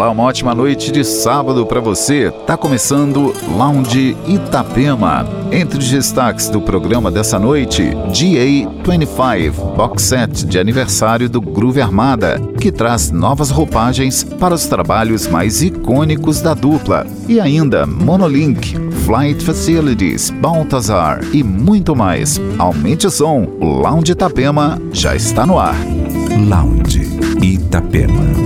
Olá, uma ótima noite de sábado para você. Tá começando Lounge Itapema. Entre os destaques do programa dessa noite, GA25, box set de aniversário do Groove Armada, que traz novas roupagens para os trabalhos mais icônicos da dupla. E ainda Monolink, Flight Facilities, Baltazar e muito mais. Aumente o som, o Lounge Itapema já está no ar. Lounge Itapema.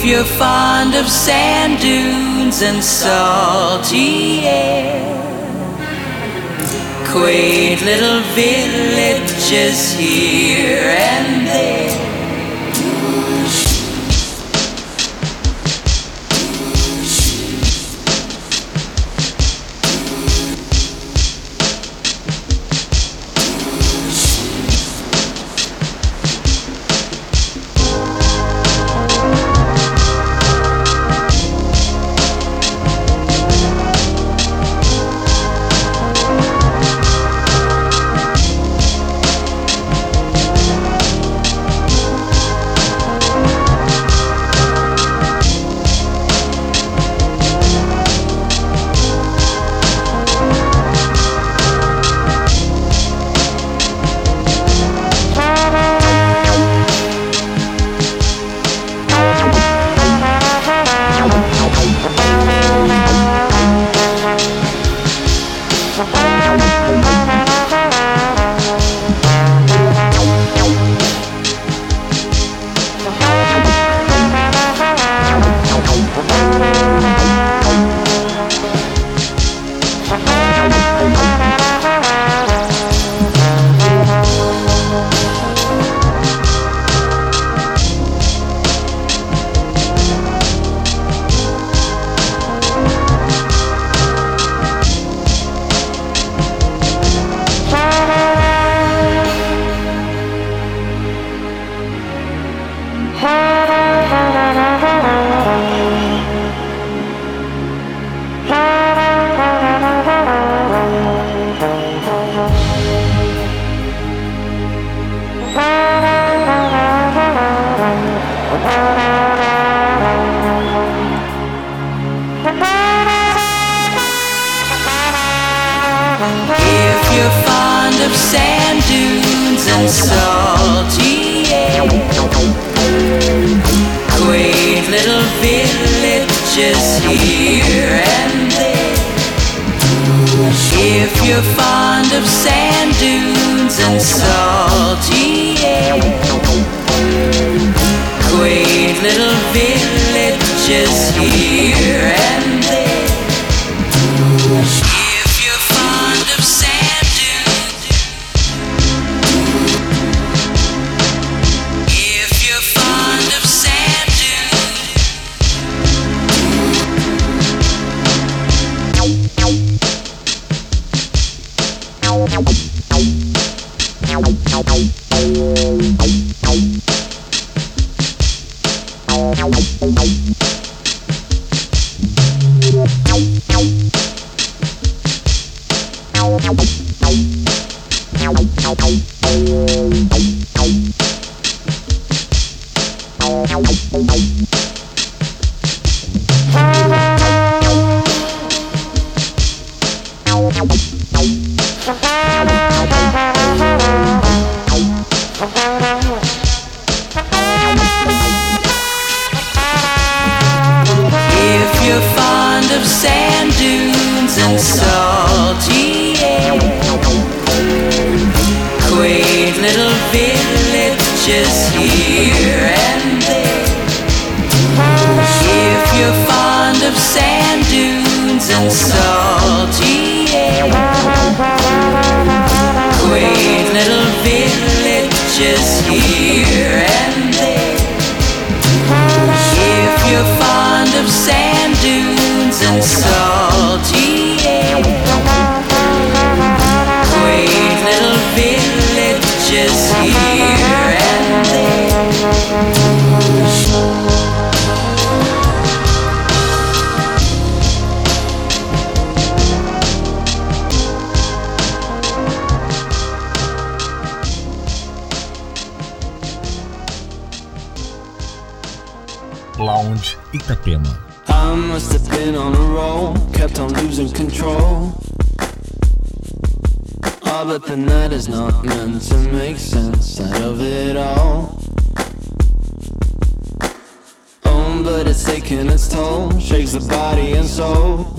If you're fond of sand dunes and salty air, quaint little villages here and there. Lounge Itapema. I must have been on a roll, kept on losing control. Oh, but the night is not meant to make sense out of it all. Oh, but it's taking its toll, shakes the body and soul.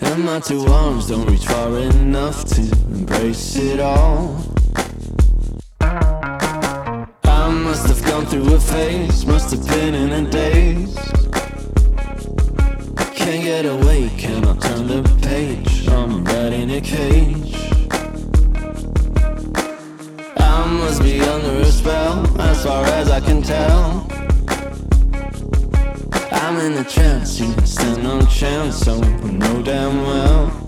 And my two arms don't reach far enough to embrace it all. Through a phase, must have been in a daze. Can't get away, cannot turn the page. I'm right in a cage. I must be under a spell, as far as I can tell. I'm in a trance, you stand no chance, so I know damn well.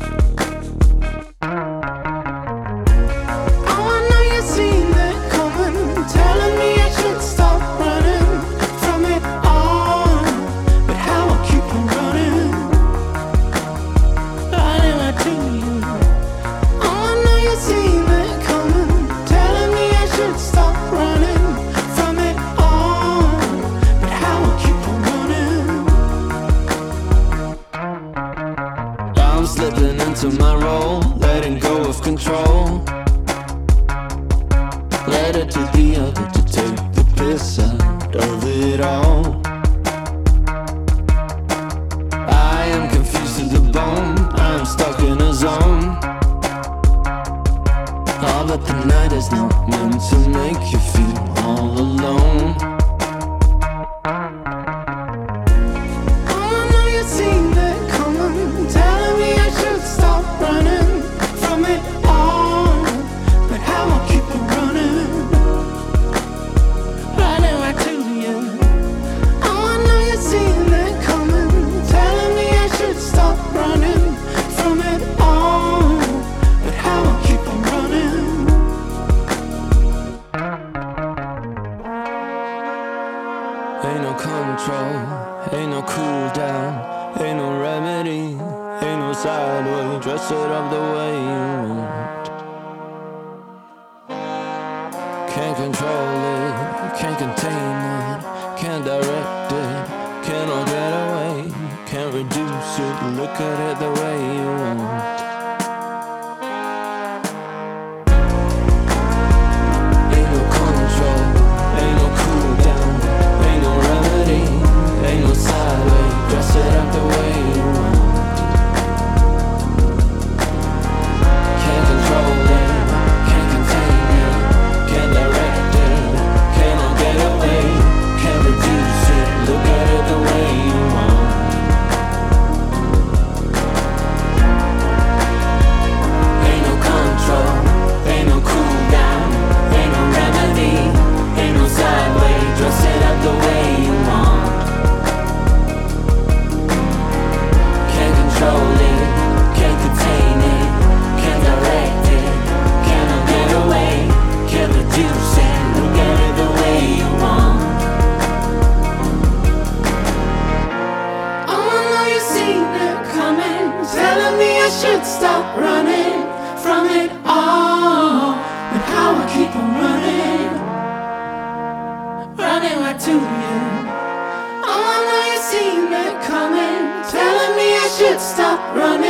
stop running from it all, but how I keep on running, running right to you. Oh, I know you seen it coming, telling me I should stop running.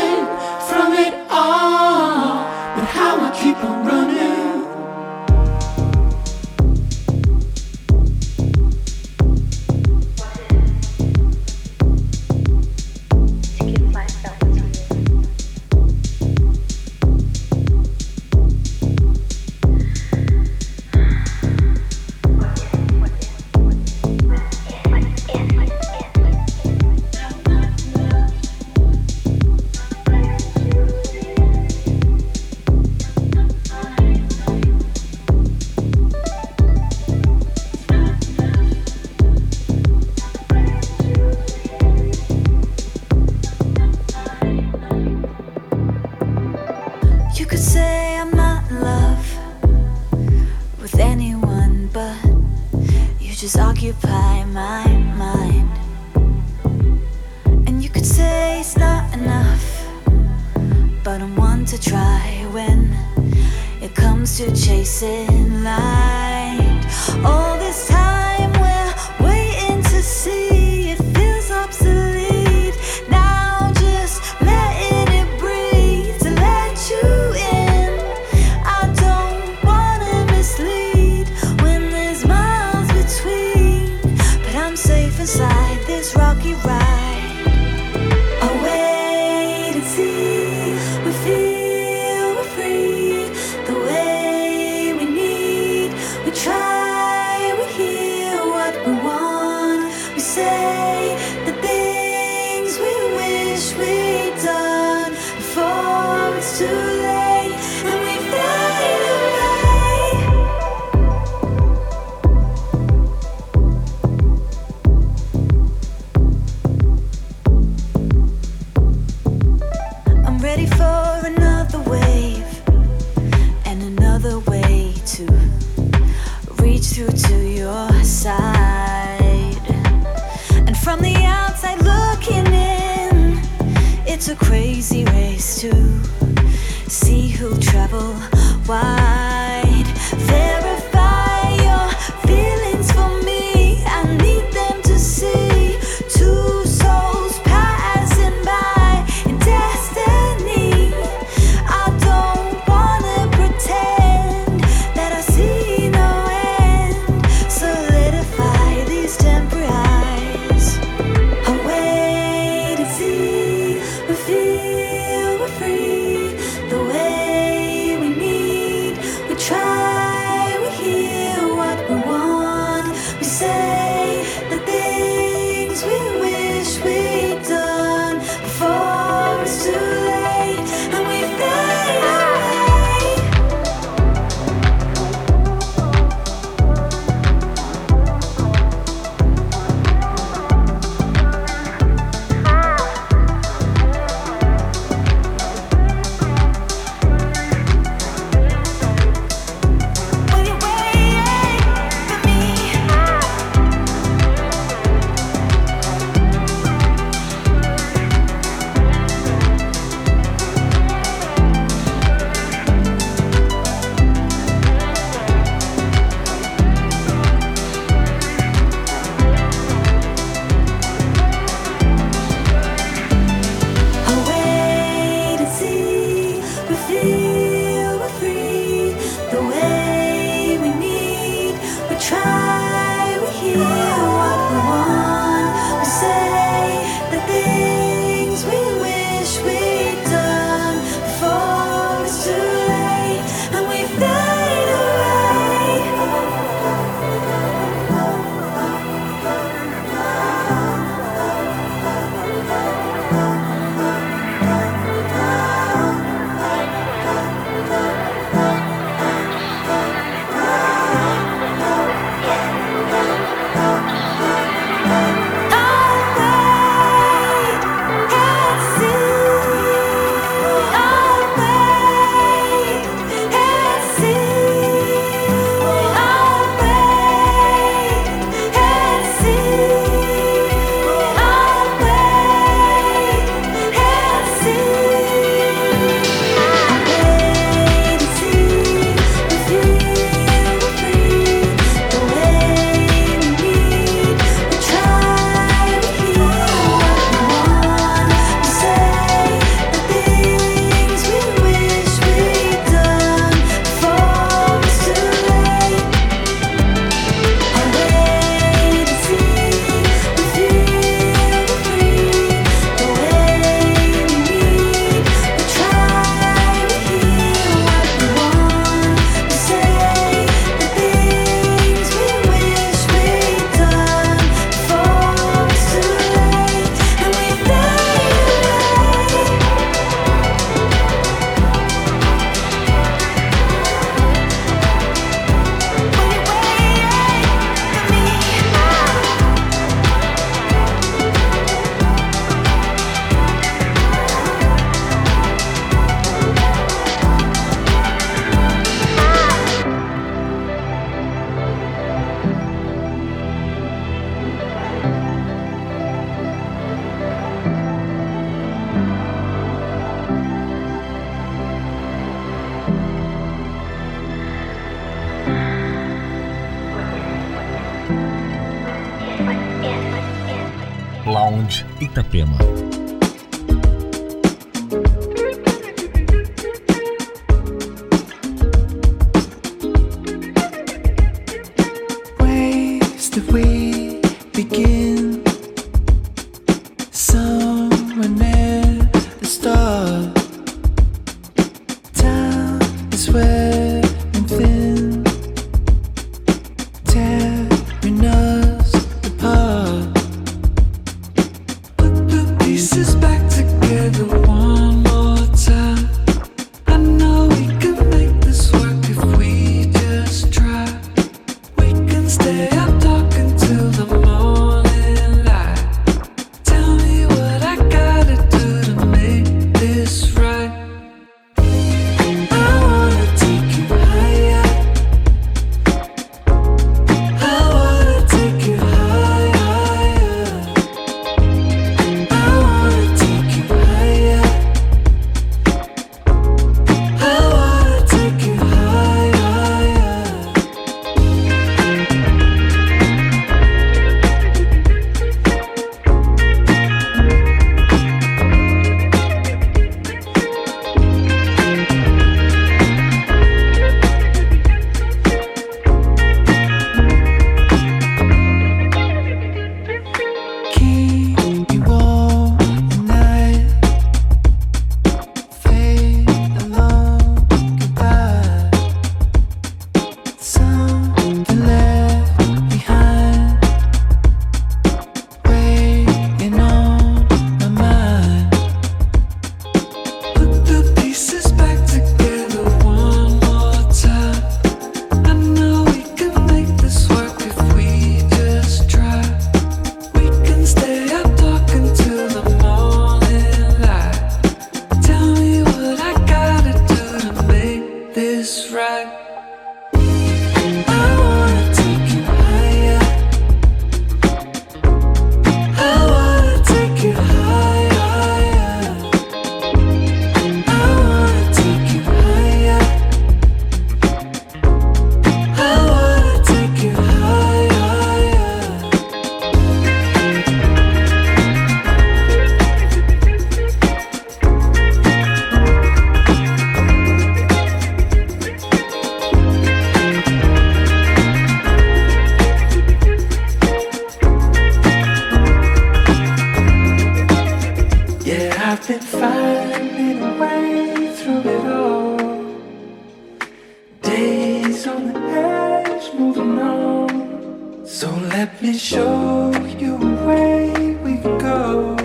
I've been finding a way through it all. Days on the edge, moving on. So let me show you a way we can go.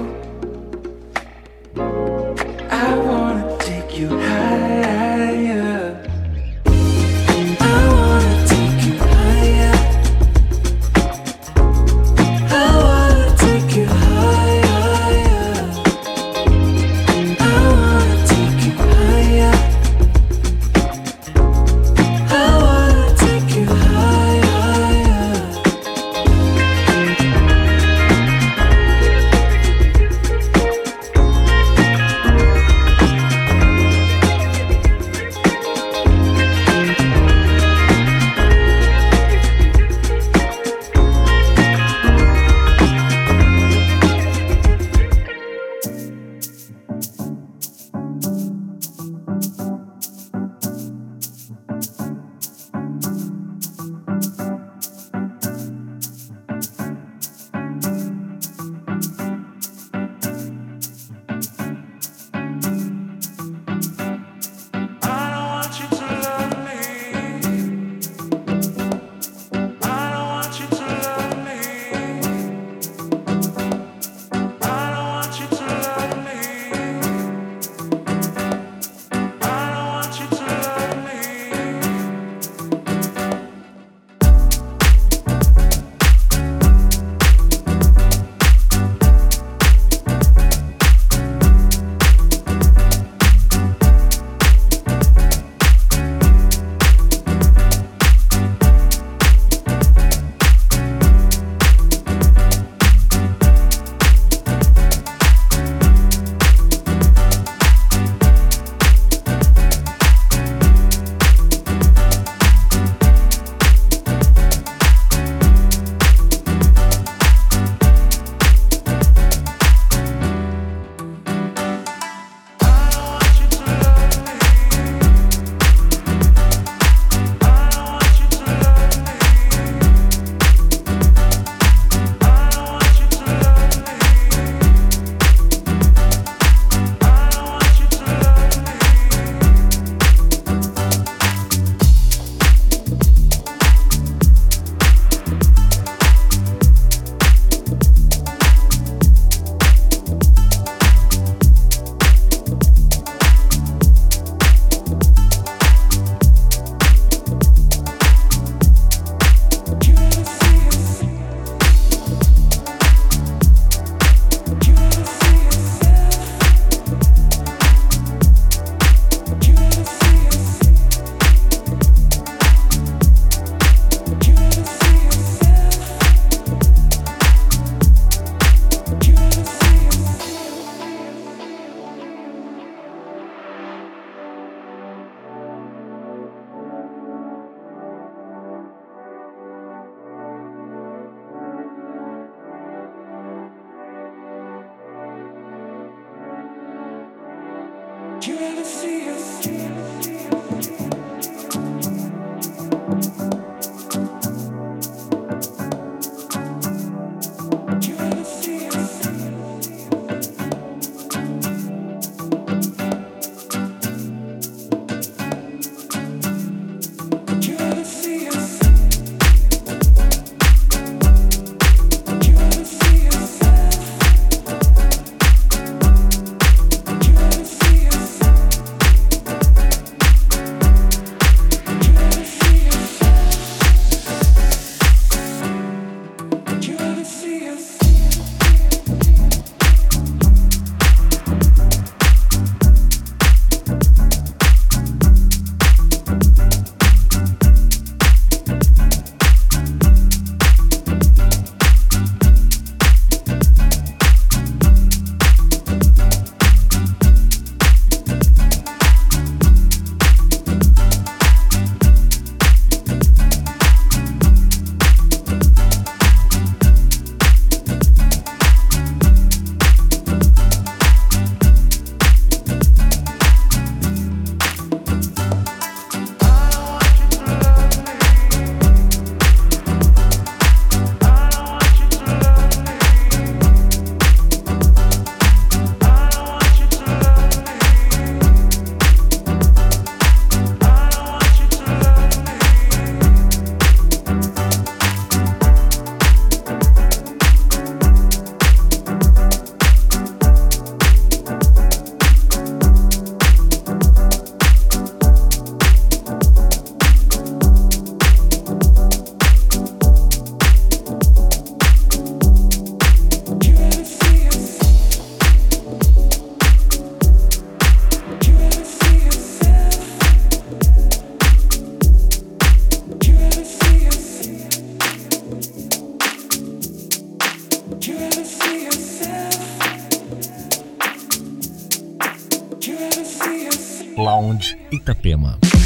Itapema.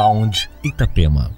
Lounge Itapema.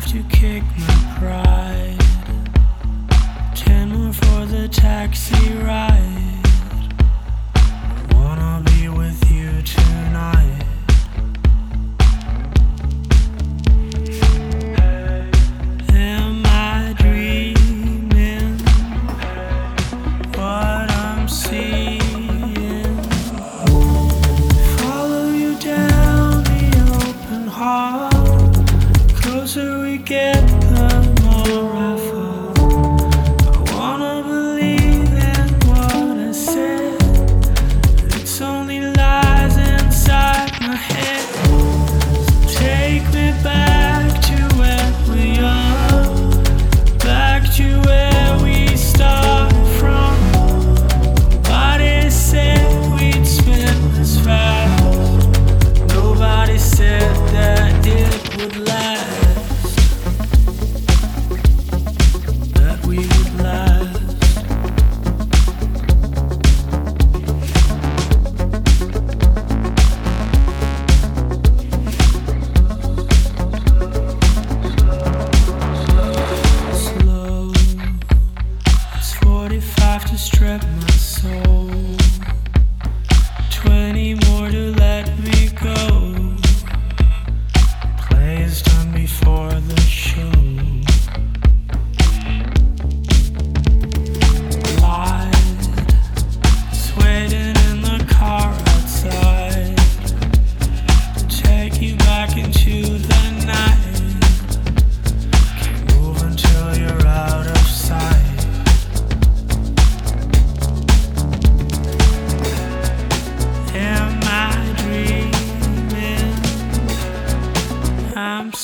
have to kick my pride. Ten more for the taxi ride.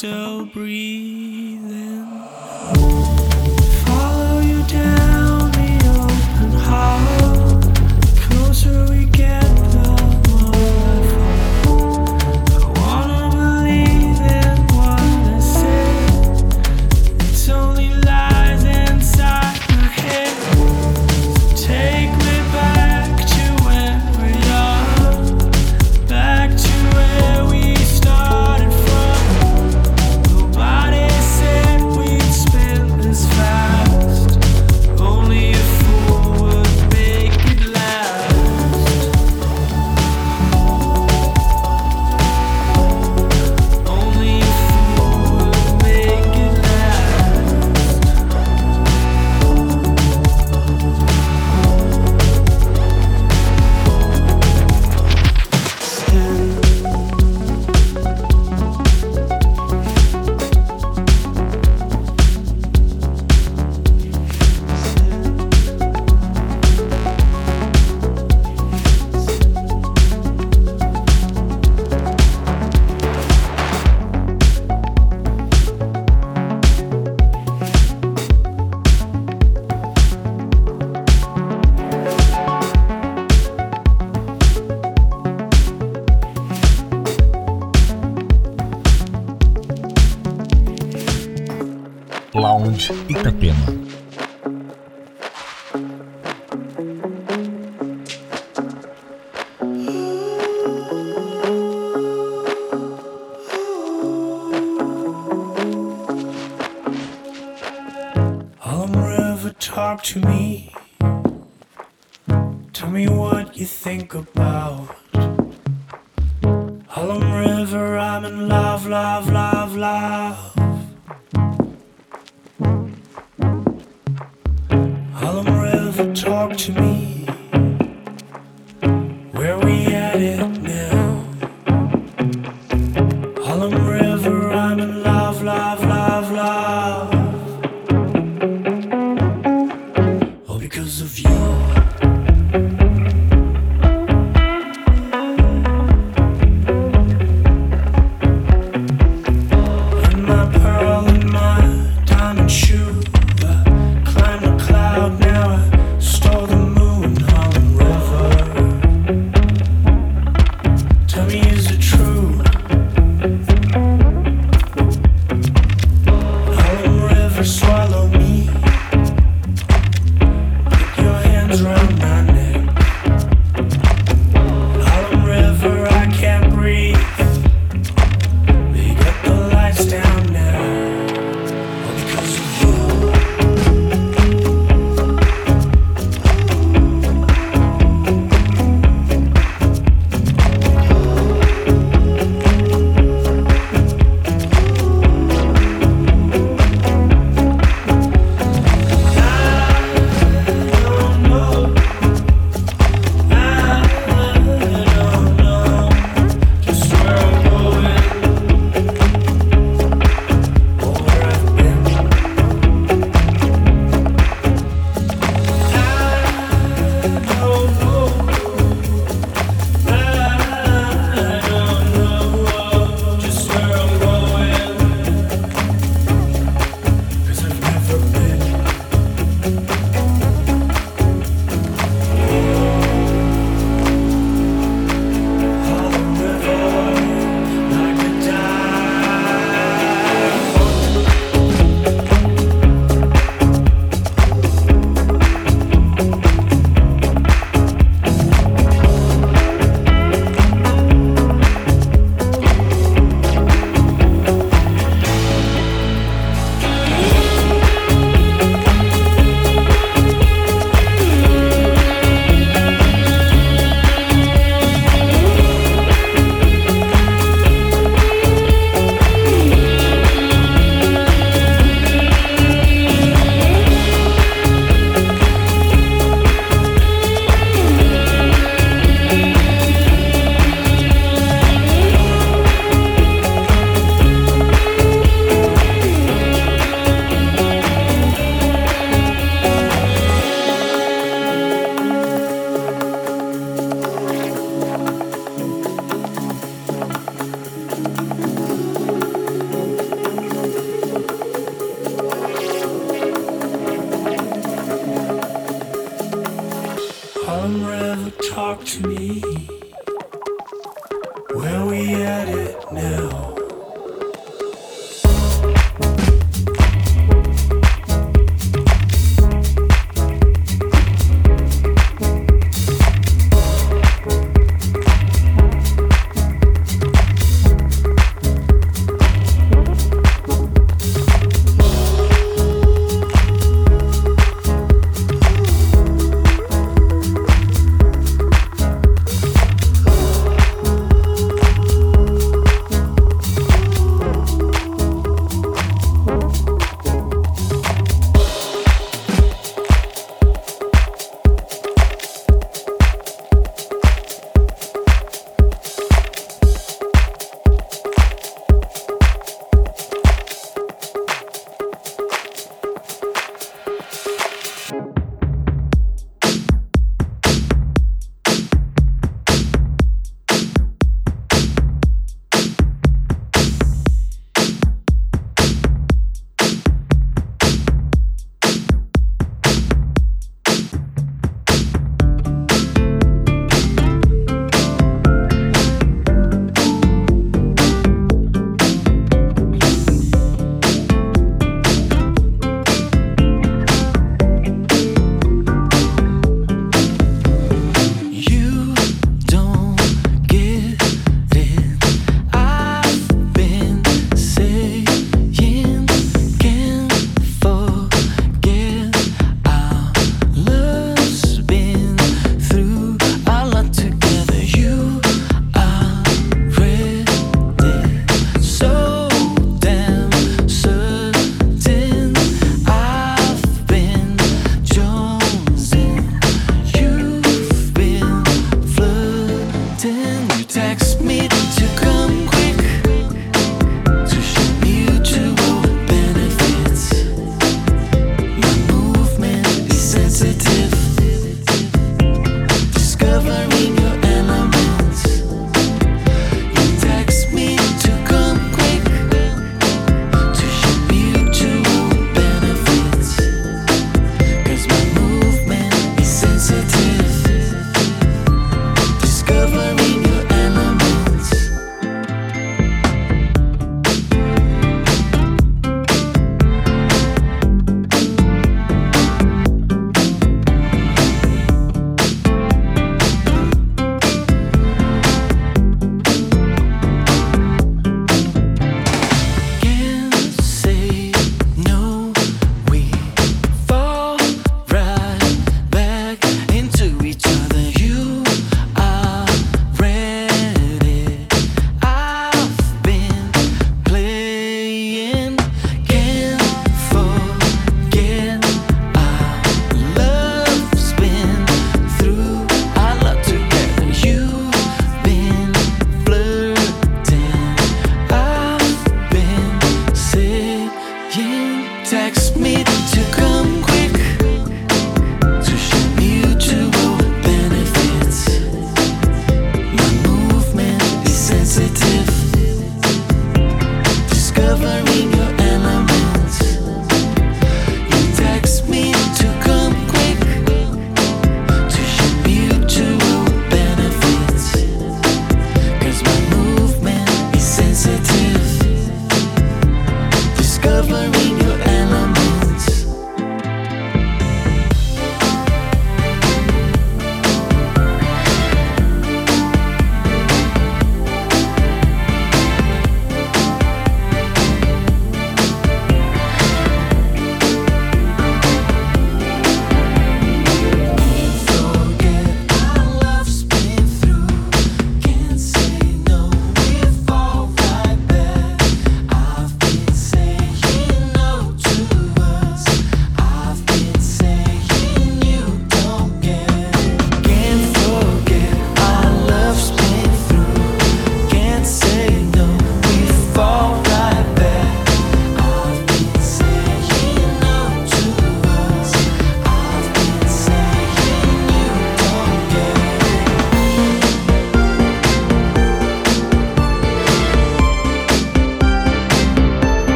still breathe. talk to me. Tell me what you think about.